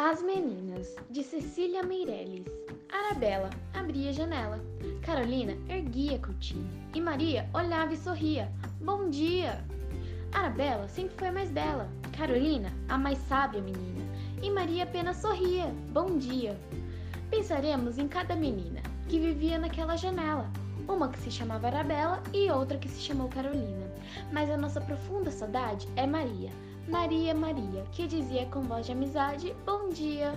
Namorados, de Cecília Meirelles. Arabella abria a janela. Carolina erguia a cortina. E Maria olhava e sorria. Bom dia! Arabella sempre foi a mais bela. Carolina, a mais sábia menina. E Maria apenas sorria. Bom dia! Pensaremos em cada menina que vivia naquela janela. Uma que se chamava Arabella e outra que se chamou Carolina. Mas a nossa profunda saudade é Maria. Maria, Maria, que dizia com voz de amizade: Bom dia!